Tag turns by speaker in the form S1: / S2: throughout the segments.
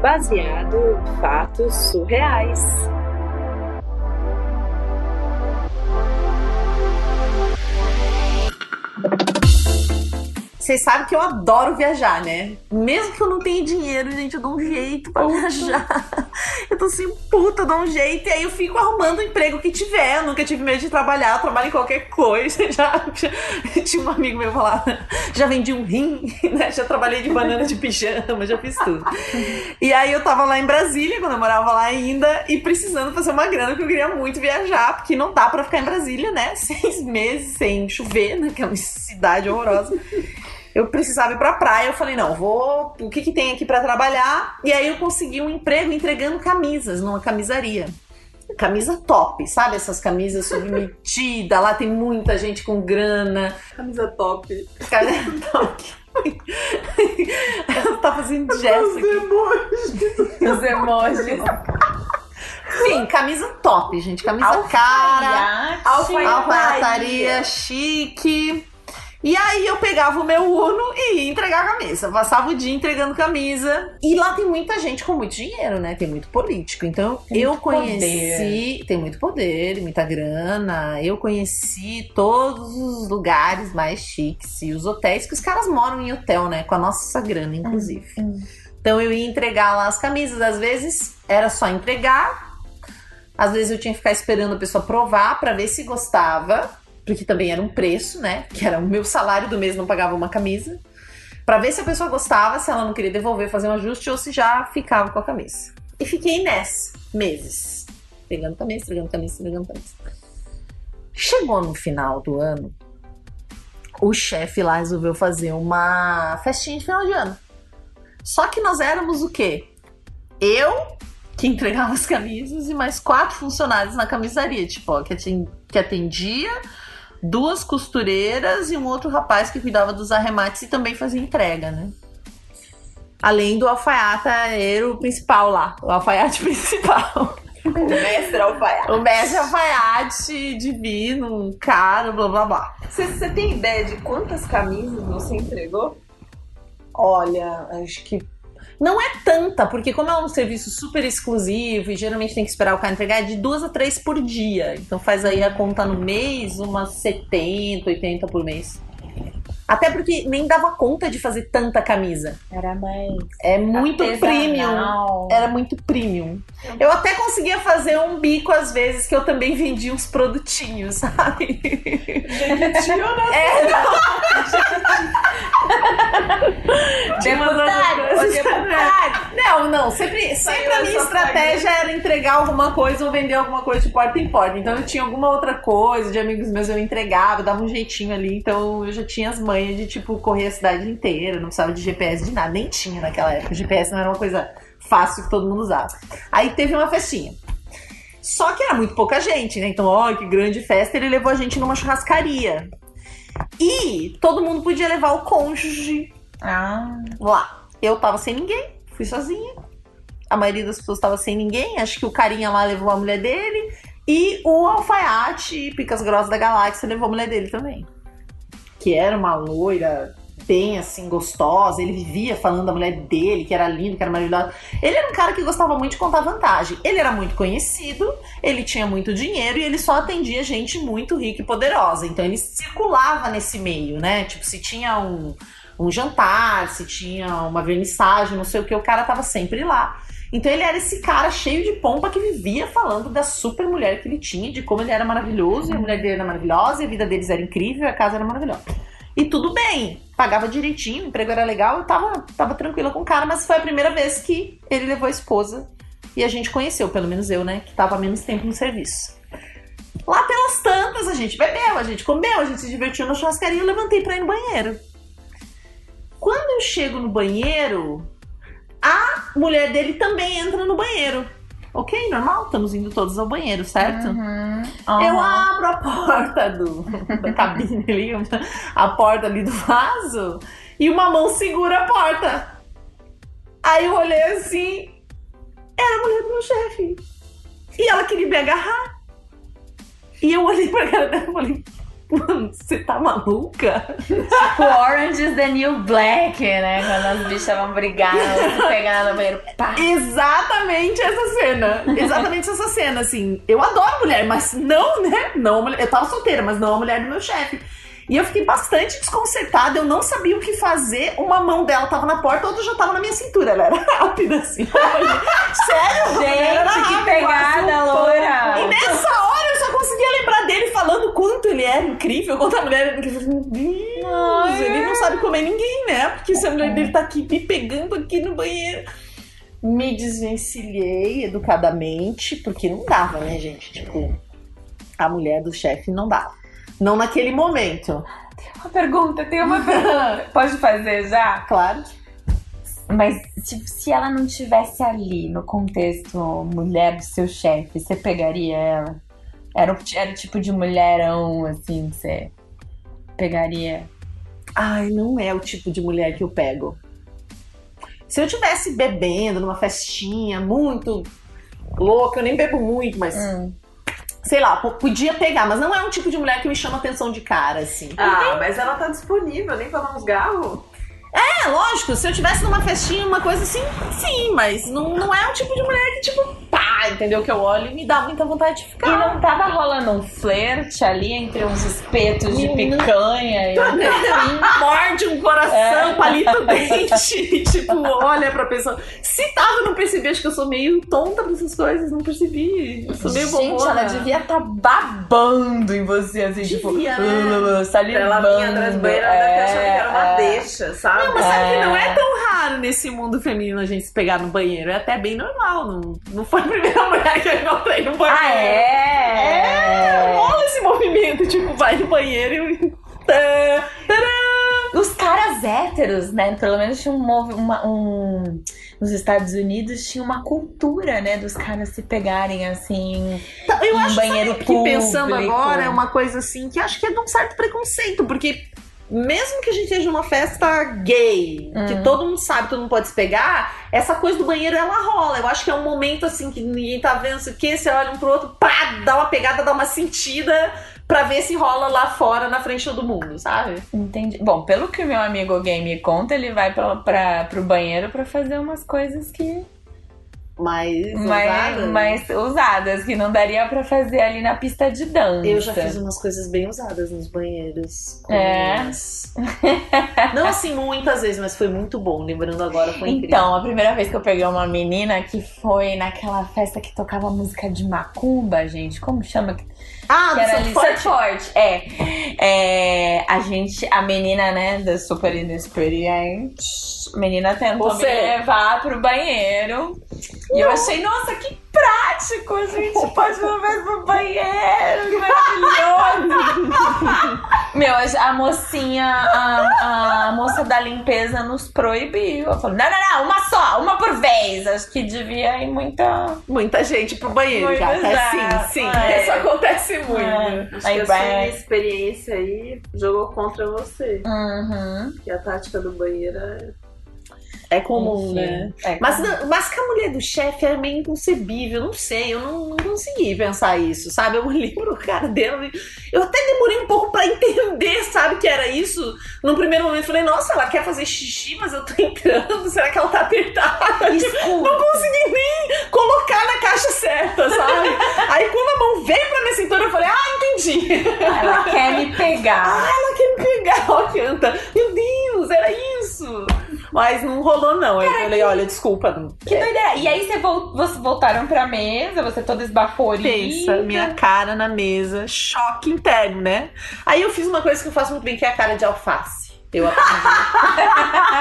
S1: baseado em fatos surreais.
S2: Vocês sabem que eu adoro viajar, né? Mesmo que eu não tenha dinheiro, gente, eu dou um jeito pra viajar. Eu tô assim, puta, eu dou um jeito. E aí eu fico arrumando o emprego que tiver. Eu nunca tive medo de trabalhar, eu trabalho em qualquer coisa. Já, já tinha um amigo meu falar, já vendi um rim, né? Já trabalhei de banana de pijama, já fiz tudo. E aí eu tava lá em Brasília, quando eu morava lá ainda, e precisando fazer uma grana, porque eu queria muito viajar, porque não dá pra ficar em Brasília, né? Seis meses sem chover, né? Que é uma cidade horrorosa eu precisava ir pra praia. Eu falei, não, vou. O que, que tem aqui para trabalhar? E aí eu consegui um emprego entregando camisas numa camisaria. Camisa top, sabe? Essas camisas submetidas. Lá tem muita gente com grana.
S3: Camisa top.
S2: Camisa top. Ela tá fazendo gesto.
S3: Os emojis.
S1: Os emojis.
S2: Sim, camisa top, gente. Camisa cara.
S1: Alfaiate.
S2: Alfaiataria chique. E aí eu pegava o meu Uno e ia entregar a camisa. Passava o dia entregando camisa. E lá tem muita gente com muito dinheiro, né? Tem muito político. Então
S1: Tem
S2: eu conheci.
S1: poder.
S2: Tem muito poder, muita grana. Eu conheci todos os lugares mais chiques e os hotéis que os caras moram em hotel, né? Com a nossa grana, inclusive. Então eu ia entregar lá as camisas. Às vezes era só entregar. Às vezes eu tinha que ficar esperando a pessoa provar pra ver se gostava porque também era um preço, né? Que era o meu salário do mês não pagava uma camisa. Pra ver se a pessoa gostava, se ela não queria devolver, fazer um ajuste ou se já ficava com a camisa. E fiquei nessa, meses. Pegando camisa, entregando camisa, entregando camisa. Chegou no final do ano, o chefe lá resolveu fazer uma festinha de final de ano. Só que nós éramos o quê? Eu, que entregava as camisas, e mais quatro funcionários na camisaria, tipo, ó, que atendia, duas costureiras e um outro rapaz que cuidava dos arremates e também fazia entrega, né? Além do alfaiataeiro principal lá, o alfaiate principal.
S3: O mestre alfaiate.
S2: O mestre alfaiate divino, caro, blá blá blá.
S3: Você tem ideia de quantas camisas você entregou?
S2: Olha, acho que não é tanta, porque como é um serviço super exclusivo e geralmente tem que esperar o cara entregar, é de duas a três por dia. Então faz aí a conta no mês, umas 70, 80 por mês. Até porque nem dava conta de fazer tanta camisa.
S1: Era mais.
S2: É muito premium.
S1: artesanal.
S2: Era muito premium. Eu até conseguia fazer um bico às vezes que eu também vendia uns produtinhos, sabe?
S3: Jequitinho, né?
S2: É, outras
S1: Deputado, deputado.
S2: Não, não, sempre, sempre a minha estratégia era entregar alguma coisa ou vender alguma coisa de porta em porta. Então eu tinha alguma outra coisa, de amigos meus eu entregava, dava um jeitinho ali. Então eu já tinha as manhas de, tipo, correr a cidade inteira, não precisava de GPS de nada, nem tinha naquela época. O GPS não era uma coisa fácil que todo mundo usava. Aí teve uma festinha. Só que era muito pouca gente, né? Então, ó, que grande festa, ele levou a gente numa churrascaria. E todo mundo podia levar o cônjuge
S1: Ah,
S2: lá. Eu tava sem ninguém, fui sozinha. A maioria das pessoas tava sem ninguém. Acho que o carinha lá levou a mulher dele. E o alfaiate, Picas Grossas da Galáxia, levou a mulher dele também. Que era uma loira bem assim, gostosa. Ele vivia falando da mulher dele, que era lindo, que era maravilhosa. Ele era um cara que gostava muito de contar vantagem. Ele era muito conhecido, ele tinha muito dinheiro e ele só atendia gente muito rica e poderosa. Então ele circulava nesse meio, né? Tipo, se tinha um, um jantar, se tinha uma vernissagem, não sei o que, o cara tava sempre lá. Então ele era esse cara cheio de pompa que vivia falando da super mulher que ele tinha, de como ele era maravilhoso, e a mulher dele era maravilhosa, e a vida deles era incrível, e a casa era maravilhosa. E tudo bem, pagava direitinho, o emprego era legal, eu tava, tava tranquila com o cara, mas foi a primeira vez que ele levou a esposa e a gente conheceu, pelo menos eu, né, que tava menos tempo no serviço. Lá pelas tantas, a gente bebeu, a gente comeu, a gente se divertiu na churrascaria eu levantei pra ir no banheiro. Quando eu chego no banheiro, a mulher dele também entra no banheiro. Ok, normal, estamos indo todos ao banheiro, certo?
S1: uhum.
S2: Eu abro a porta do, da cabine ali, a porta ali do vaso, e uma mão segura a porta. Aí eu olhei assim, era a mulher do meu chefe. E ela queria me agarrar. E eu olhei pra cara dela e falei, mano, você tá maluca?
S1: Tipo, Orange is the New Black, né? Quando as bichas vão brigar, se pegar no banheiro. Pá.
S2: Exatamente essa cena. Exatamente essa cena, assim. Eu adoro mulher, mas não, né? Não, mulher- eu tava solteira, mas não a mulher do meu chefe. E eu fiquei bastante desconcertada, eu não sabia o que fazer. Uma mão dela tava na porta, a outra já tava na minha cintura. Ela era rápida, assim. Sério? Ela era
S1: Gente, que
S2: rápida,
S1: pegada,
S2: quase um pão.
S1: loira!
S2: E nessa hora eu só conseguia lembrar dele falando quanto ele era incrível, quanto a mulher era. Meu Deus,
S1: Ai.
S2: ele não sabe comer ninguém, né? Porque se a mulher dele tá aqui me pegando aqui no banheiro. Me desvencilhei educadamente, porque não dava, né, gente? Tipo, a mulher do chefe não dava. Não naquele momento.
S1: Uma pergunta, tem uma pergunta. Pode fazer já?
S2: Claro.
S1: Mas tipo, se ela não tivesse ali no contexto mulher do seu chefe, você pegaria ela? Era o, era o tipo de mulherão, assim, que você pegaria?
S2: Ai, não é o tipo de mulher que eu pego. Se eu tivesse bebendo numa festinha muito louca, eu nem bebo muito, mas
S1: Hum.
S2: sei lá, po- podia pegar, mas não é um tipo de mulher que me chama atenção de cara, assim.
S3: Ah, mas ela tá disponível, nem pra dar uns garros.
S2: É, lógico, se eu tivesse numa festinha, uma coisa assim, sim, mas não, não é um tipo de mulher que, tipo, pá, entendeu? Que eu olho e me dá muita vontade de
S1: E
S2: ficar.
S1: não tava rolando um flerte ali entre uns espetos de
S2: Menina.
S1: picanha e
S2: Morde um coração,
S1: É.
S2: palito dente, tipo, olha pra pessoa. Se tava, não percebi, acho que eu sou meio tonta pra essas coisas, não percebi. Eu sou meio
S1: Gente,
S2: bobona.
S1: ela devia estar babando em você, assim, tipo,
S2: Devia,
S1: uh,
S3: Ela
S1: salivando.
S3: vinha atrás ela deve ter achado que era uma
S1: é.
S3: deixa, sabe?
S2: Não, mas sabe que
S1: É.
S2: não é tão raro nesse mundo feminino a gente se pegar no banheiro. É até bem normal. Não, não foi a primeira mulher que eu encontrei no banheiro.
S1: Ah, é?
S2: É, rola esse movimento, tipo, vai no banheiro e. Tá, tadã.
S1: Os caras héteros, né? Pelo menos tinha um, uma, um. Nos Estados Unidos tinha uma cultura, né? Dos caras se pegarem assim.
S2: Então, Eu
S1: Um
S2: acho
S1: banheiro
S2: que pensando
S1: público.
S2: agora é uma coisa assim que acho que é de um certo preconceito, porque mesmo que a gente esteja numa festa gay,
S1: Hum.
S2: que todo mundo sabe, todo mundo pode se pegar, essa coisa do banheiro ela rola. Eu acho que é um momento assim que ninguém tá vendo, sei o que, você olha um pro outro, pá, dá uma pegada, dá uma sentida pra ver se rola lá fora na frente de todo mundo, sabe?
S1: Entendi. Bom, pelo que o meu amigo gay me conta, ele vai pra, pra, pro banheiro pra fazer umas coisas que.
S2: Mas,
S1: mais, mais usadas, que não daria pra fazer ali na pista de dança.
S2: Eu já fiz umas coisas bem usadas nos banheiros.
S1: É?
S2: Não assim muitas vezes, mas foi muito bom. Lembrando agora, foi incrível.
S1: Então, a primeira vez que eu peguei uma menina que foi naquela festa que tocava música de macumba, gente, como chama?
S2: ah,
S1: Que era
S2: do
S1: Surf Forte. É. É, A gente, a menina, né, da super inexperiente, a menina tentou
S2: Você.
S1: me levar pro banheiro. E eu achei, nossa, que prático, a gente pode levar pro banheiro, que maravilhoso. Meu, a a mocinha, a, a moça da limpeza nos proibiu. Eu falei, não, não, não, uma só, uma por vez. Acho que devia ir muita.
S2: Muita gente pro banheiro,
S1: Muito
S2: gata.
S1: exato.
S2: Sim, sim.
S1: É.
S2: Isso acontece muito.
S1: É.
S3: Acho
S1: Aí
S3: que a sua experiência aí jogou contra você.
S1: Uhum.
S3: Que a tática do banheiro é.
S2: É comum, né?
S1: é
S2: Mas,
S1: comum.
S2: não- mas que a mulher do chefe é meio inconcebível, não sei, eu não, não consegui pensar isso, sabe? Eu lembro o cara dela, eu até demorei um pouco pra entender, sabe, que era isso. Num primeiro momento eu falei, nossa, ela quer fazer xixi, mas eu tô entrando, será que ela tá apertada?
S1: Escuta.
S2: Não consegui nem colocar na caixa certa, sabe? Aí quando a mão veio pra minha cintura, eu falei, ah, entendi.
S1: Ela quer me pegar.
S2: Ela quer me pegar, ó, canta. Meu Deus, era isso. Mas não rolou, não. Eu falei, olha, desculpa. não-
S1: Que doideira. E aí você vol- vocês voltaram pra mesa, você toda esbaforida.
S2: Pensa, minha cara na mesa, choque interno, né? Aí eu fiz uma coisa que eu faço muito bem, que é a cara de alface. Eu aprendi.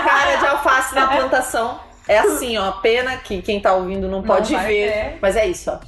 S2: cara de alface na plantação. É assim, ó. Pena que quem tá ouvindo não pode
S1: vai
S2: ver.
S1: ver.
S2: Mas é isso, ó.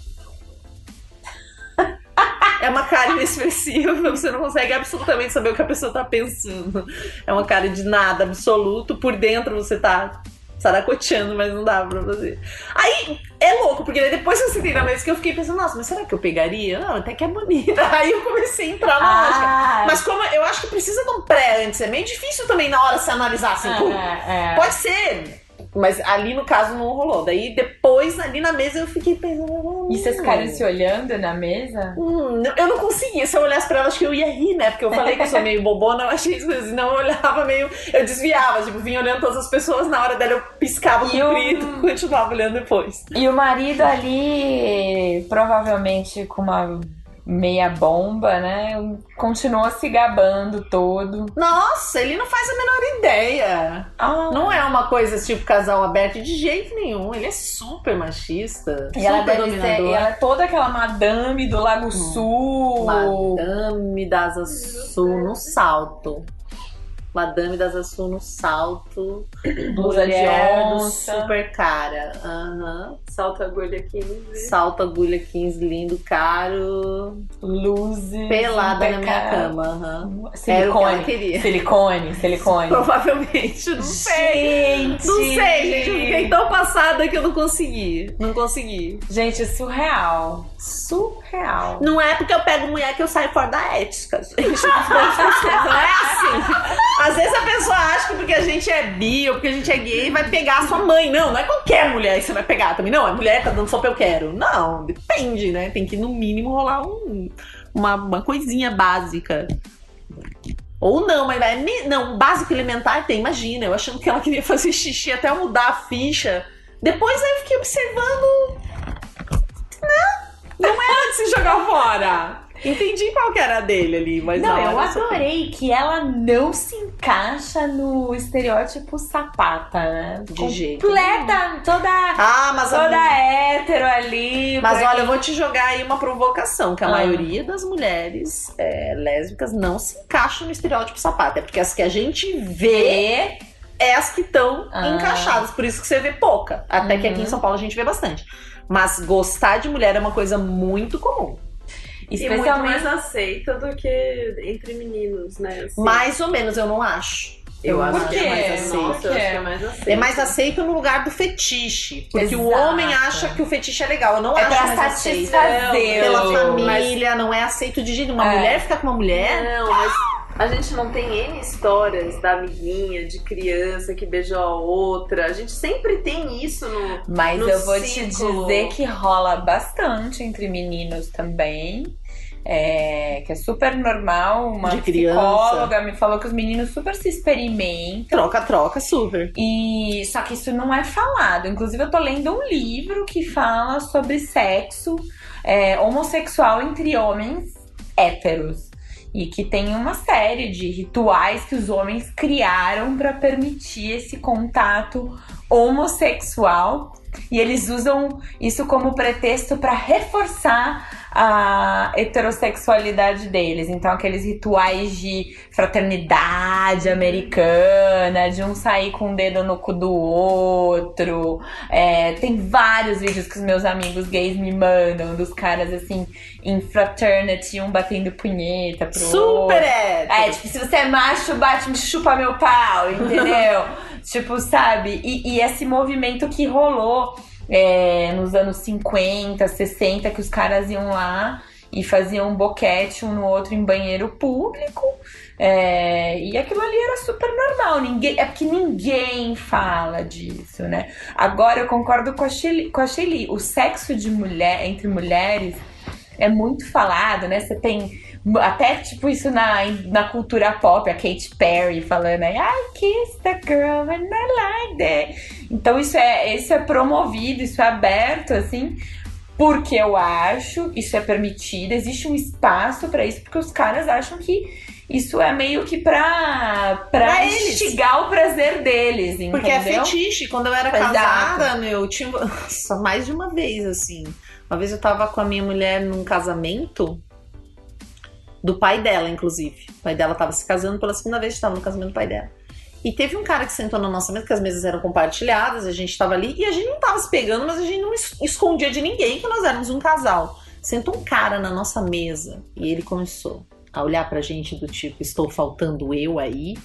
S2: É uma cara inexpressiva, você não consegue absolutamente saber o que a pessoa tá pensando. É uma cara de nada absoluto, por dentro você tá saracoteando, mas não dá pra fazer. Aí é louco, porque depois que eu sentei na mesa que eu fiquei pensando, nossa, mas será que eu pegaria? Não, até que é bonita. Aí eu comecei a entrar na lógica.
S1: Ah,
S2: Mas como eu acho que precisa de um pré antes, é meio difícil também na hora se analisar assim, pô,
S1: é, é.
S2: Pode ser. Mas ali no caso não rolou. Daí depois, ali na mesa, eu fiquei pensando,
S1: E vocês ficaram se olhando na mesa?
S2: Hum, eu não conseguia. Se eu olhasse pra ela, acho que eu ia rir, né? Porque eu falei que eu sou meio bobona, eu achei isso. Senão eu olhava meio. Eu desviava, tipo, vinha olhando todas as pessoas, na hora dela eu piscava
S1: E
S2: comprido,
S1: o-
S2: continuava olhando depois.
S1: E o marido ali, provavelmente com uma meia bomba, né? Continuou se gabando todo.
S2: Nossa, ele não faz a menor ideia.
S1: Ah,
S2: Não é uma coisa tipo casal aberto de jeito nenhum. Ele é super machista.
S1: E ela
S2: super
S1: deve ser, ela é toda aquela madame do Lago Sul.
S2: Madame das Sul no salto. Madame das Asa Sul no salto.
S1: Blusa de onça.
S2: super cara. Aham.
S3: Salta agulha 15.
S2: Salto agulha 15, lindo, caro.
S1: Luzes.
S2: Pelada na minha cama. Que
S1: Silicone.
S2: queria.
S1: Silicone, silicone.
S2: Provavelmente, não sei.
S1: Gente!
S2: Não sei, gente. Eu fiquei tão passada que eu não consegui. Não consegui.
S1: Gente, surreal. Surreal.
S2: Não é porque eu pego mulher que eu saio fora da ética. gente. Não é assim. Às vezes a pessoa acha que porque a gente é bi ou porque a gente é gay vai pegar a sua mãe. Não, não é qualquer mulher que você vai pegar também. Não, é mulher tá dando sopa eu quero. Não, depende, né? Tem que no mínimo rolar um- uma, uma coisinha básica. Ou não, mas é, não, básico elementar tem, imagina. Eu achando que ela queria fazer xixi até eu mudar a ficha. Depois aí eu fiquei observando. Se jogar fora. Entendi qual que era a dele ali, mas
S1: Não, eu
S2: hora só-
S1: adorei que ela não se encaixa no estereótipo sapata, né?
S2: De jeito
S1: Completa, toda,
S2: Ah, mas a
S1: toda hétero ali.
S2: Mas olha, eu vou te jogar aí uma provocação, que a
S1: Ah.
S2: maioria das mulheres é, lésbicas não se encaixam no estereótipo sapato. É porque as que a gente vê é as que estão
S1: Ah.
S2: encaixadas. Por isso que você vê pouca. Até que aqui
S1: Uhum.
S2: em São Paulo a gente vê bastante. Mas gostar de mulher é uma coisa muito comum.
S3: E muito
S1: Especialmente.
S3: mais aceita do que entre meninos, né? assim.
S2: Mais ou menos, eu não acho.
S3: eu acho que é mais aceito. Nossa, eu acho que é mais aceito.
S2: É mais aceito no lugar do fetiche. Porque o
S1: Exato.
S2: homem acha que o fetiche é legal. Eu não
S1: É
S2: acho
S1: pra
S2: mais aceito.
S1: satisfazer.
S2: Pela
S1: o-
S2: família, não é aceito de jeito. Uma
S1: É.
S2: mulher ficar com uma mulher.
S3: Não, mas a gente não tem N histórias da amiguinha, de criança que beijou a outra. A gente sempre tem isso no.
S1: Mas
S3: no
S1: eu vou te
S3: ciclo.
S1: dizer que rola bastante entre meninos também. é, que é super normal. Uma
S2: De criança.
S1: psicóloga me falou que os meninos super se experimentam.
S2: Troca, troca, super.
S1: E só que isso não é falado. Inclusive, eu tô lendo um livro que fala sobre sexo é, homossexual entre homens héteros. E que tem uma série de rituais que os homens criaram para permitir esse contato homossexual. E eles usam isso como pretexto para reforçar a heterossexualidade deles. Então, aqueles rituais de fraternidade americana, de um sair com o dedo no cu do outro. É, tem vários vídeos que os meus amigos gays me mandam, dos caras assim, em fraternity, um batendo punheta pro outro.
S2: Super hétero.
S1: É, tipo, se você é macho, bate, me chupa meu pau, entendeu? tipo, sabe? E, e esse movimento que rolou é, nos anos 50, 60, que os caras iam lá e faziam um boquete um no outro em banheiro público. É, e aquilo ali era super normal. Ninguém, é porque ninguém fala disso, né? Agora eu concordo com a Shelly. O sexo de mulher entre mulheres é muito falado, né? Você tem até tipo isso na, na cultura pop, a Katy Perry falando aí, I kissed the girl and I like that. Então isso é, isso é promovido, isso é aberto, assim, porque eu acho, isso é permitido, existe um espaço pra isso, porque os caras acham que isso é meio que pra, pra,
S2: Pra eles.
S1: instigar o prazer deles, entendeu?
S2: Porque é fetiche. Quando eu era
S1: Exato.
S2: casada, meu, eu tinha. Nossa, mais de uma vez, assim. Uma vez eu tava com a minha mulher num casamento do pai dela, inclusive. O pai dela tava se casando pela segunda vez, estava no casamento do pai dela. E teve um cara que sentou na nossa mesa, que as mesas eram compartilhadas, a gente tava ali, e a gente não tava se pegando, mas a gente não es- escondia de ninguém que nós éramos um casal. Sentou um cara na nossa mesa e ele começou a olhar pra gente do tipo, estou faltando eu aí.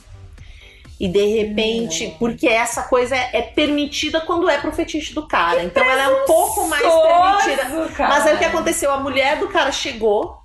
S2: E de repente, porque essa coisa é, é permitida quando é pro fetiche do cara. então ela é um pouco mais permitida.
S1: Cara.
S2: Mas aí o que aconteceu? A mulher do cara chegou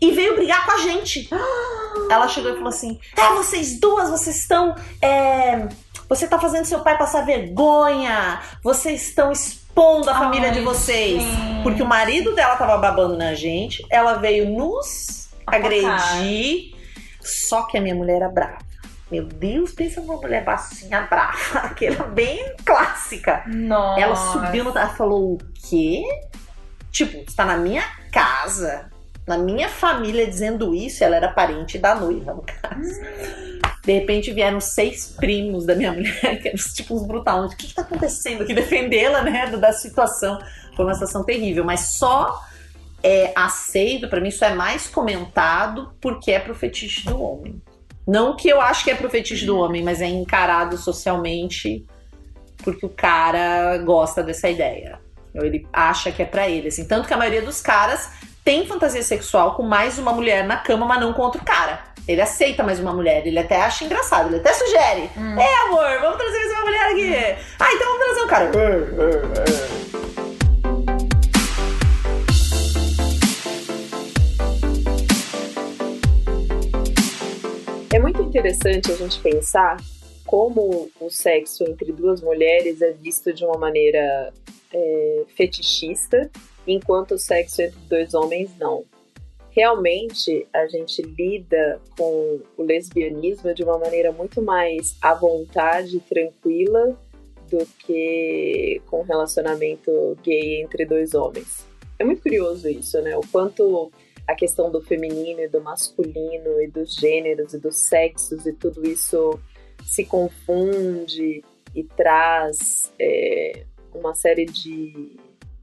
S2: e veio brigar com a gente. Ela chegou e falou assim: É, vocês duas, vocês estão. é, Você tá fazendo seu pai passar vergonha, vocês estão expondo a família
S1: Ai,
S2: de vocês.
S1: sim.
S2: Porque o marido dela tava babando na gente, ela veio nos
S1: Atacar.
S2: agredir. Só que a minha mulher era brava. Meu Deus, pensa numa mulher baixinha brava, aquela bem clássica.
S1: Nossa.
S2: Ela subiu no. Ela falou: o quê? Tipo, está na minha casa, na minha família dizendo isso. Ela era parente da noiva, no caso. De repente vieram seis primos da minha mulher, que eram tipo uns brutais. O que, que tá acontecendo aqui? Defendê-la, né, da situação. Foi uma situação terrível, mas só é aceito, pra mim, isso é mais comentado porque é pro fetiche do homem. Não que eu acho que é pro fetiche do homem, mas é encarado socialmente porque o cara gosta dessa ideia. Ou Ele acha que é pra ele, assim. Tanto que a maioria dos caras tem fantasia sexual com mais uma mulher na cama, mas não com outro cara. Ele aceita mais uma mulher, ele até acha engraçado, ele até sugere.
S1: Hum.
S2: É, amor, vamos trazer mais uma mulher aqui. Ah, então vamos trazer um cara.
S3: Interessante a gente pensar como o sexo entre duas mulheres é visto de uma maneira é, fetichista, enquanto o sexo entre dois homens não. Realmente, a gente lida com o lesbianismo de uma maneira muito mais à vontade, tranquila, do que com relacionamento gay entre dois homens. É muito curioso isso, né? O quanto a questão do feminino e do masculino e dos gêneros e dos sexos e tudo isso se confunde e traz é, uma série de,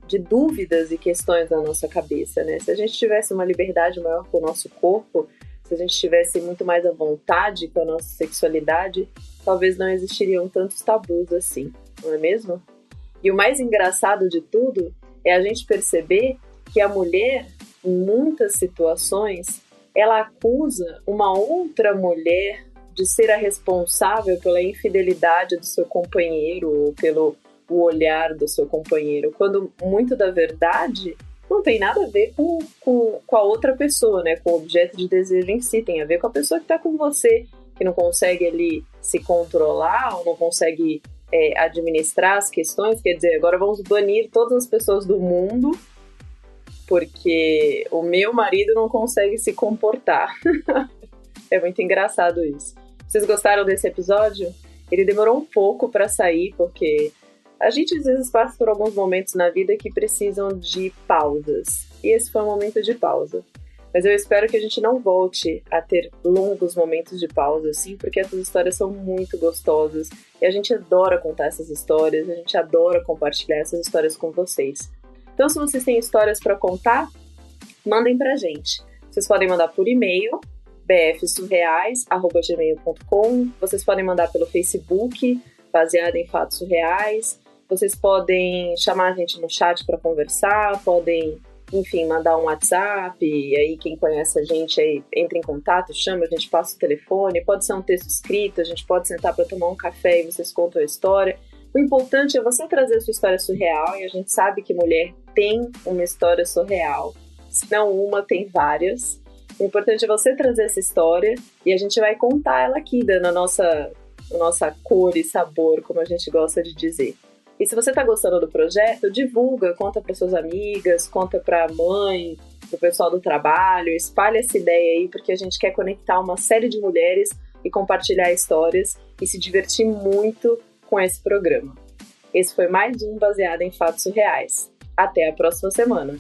S3: de dúvidas e questões na nossa cabeça, né? Se a gente tivesse uma liberdade maior com o nosso corpo, se a gente tivesse muito mais à vontade com a nossa sexualidade, talvez não existiriam tantos tabus assim, não é mesmo? E o mais engraçado de tudo é a gente perceber que a mulher, muitas situações, ela acusa uma outra mulher de ser a responsável pela infidelidade do seu companheiro ou pelo o olhar do seu companheiro, quando muito da verdade não tem nada a ver com, com, com a outra pessoa, né? Com o objeto de desejo em si, tem a ver com a pessoa que está com você, que não consegue ali se controlar ou não consegue é, administrar as questões. Quer dizer, agora vamos banir todas as pessoas do mundo porque o meu marido não consegue se comportar. é muito engraçado isso. Vocês gostaram desse episódio? Ele demorou um pouco para sair porque a gente às vezes passa por alguns momentos na vida que precisam de pausas. E esse foi um momento de pausa. Mas eu espero que a gente não volte a ter longos momentos de pausa, assim, porque essas histórias são muito gostosas. E a gente adora contar essas histórias, a gente adora compartilhar essas histórias com vocês. Então, se vocês têm histórias para contar, mandem pra gente. Vocês podem mandar por e-mail, bfsurreais.gmail.com. Vocês podem mandar pelo Facebook, baseado em fatos surreais. Vocês podem chamar a gente no chat para conversar, podem, enfim, mandar um WhatsApp. E aí, quem conhece a gente aí entra em contato, chama, a gente passa o telefone. Pode ser um texto escrito, a gente pode sentar para tomar um café e vocês contam a história. O importante é você trazer a sua história surreal e a gente sabe que mulher tem uma história surreal. Se não uma, tem várias. O importante é você trazer essa história e a gente vai contar ela aqui, dando a nossa, a nossa cor e sabor, como a gente gosta de dizer. E se você está gostando do projeto, divulga, conta para suas amigas, conta para a mãe, para o pessoal do trabalho, espalha essa ideia aí, porque a gente quer conectar uma série de mulheres e compartilhar histórias e se divertir muito com esse programa. Esse foi mais um baseado em fatos reais. Até a próxima semana.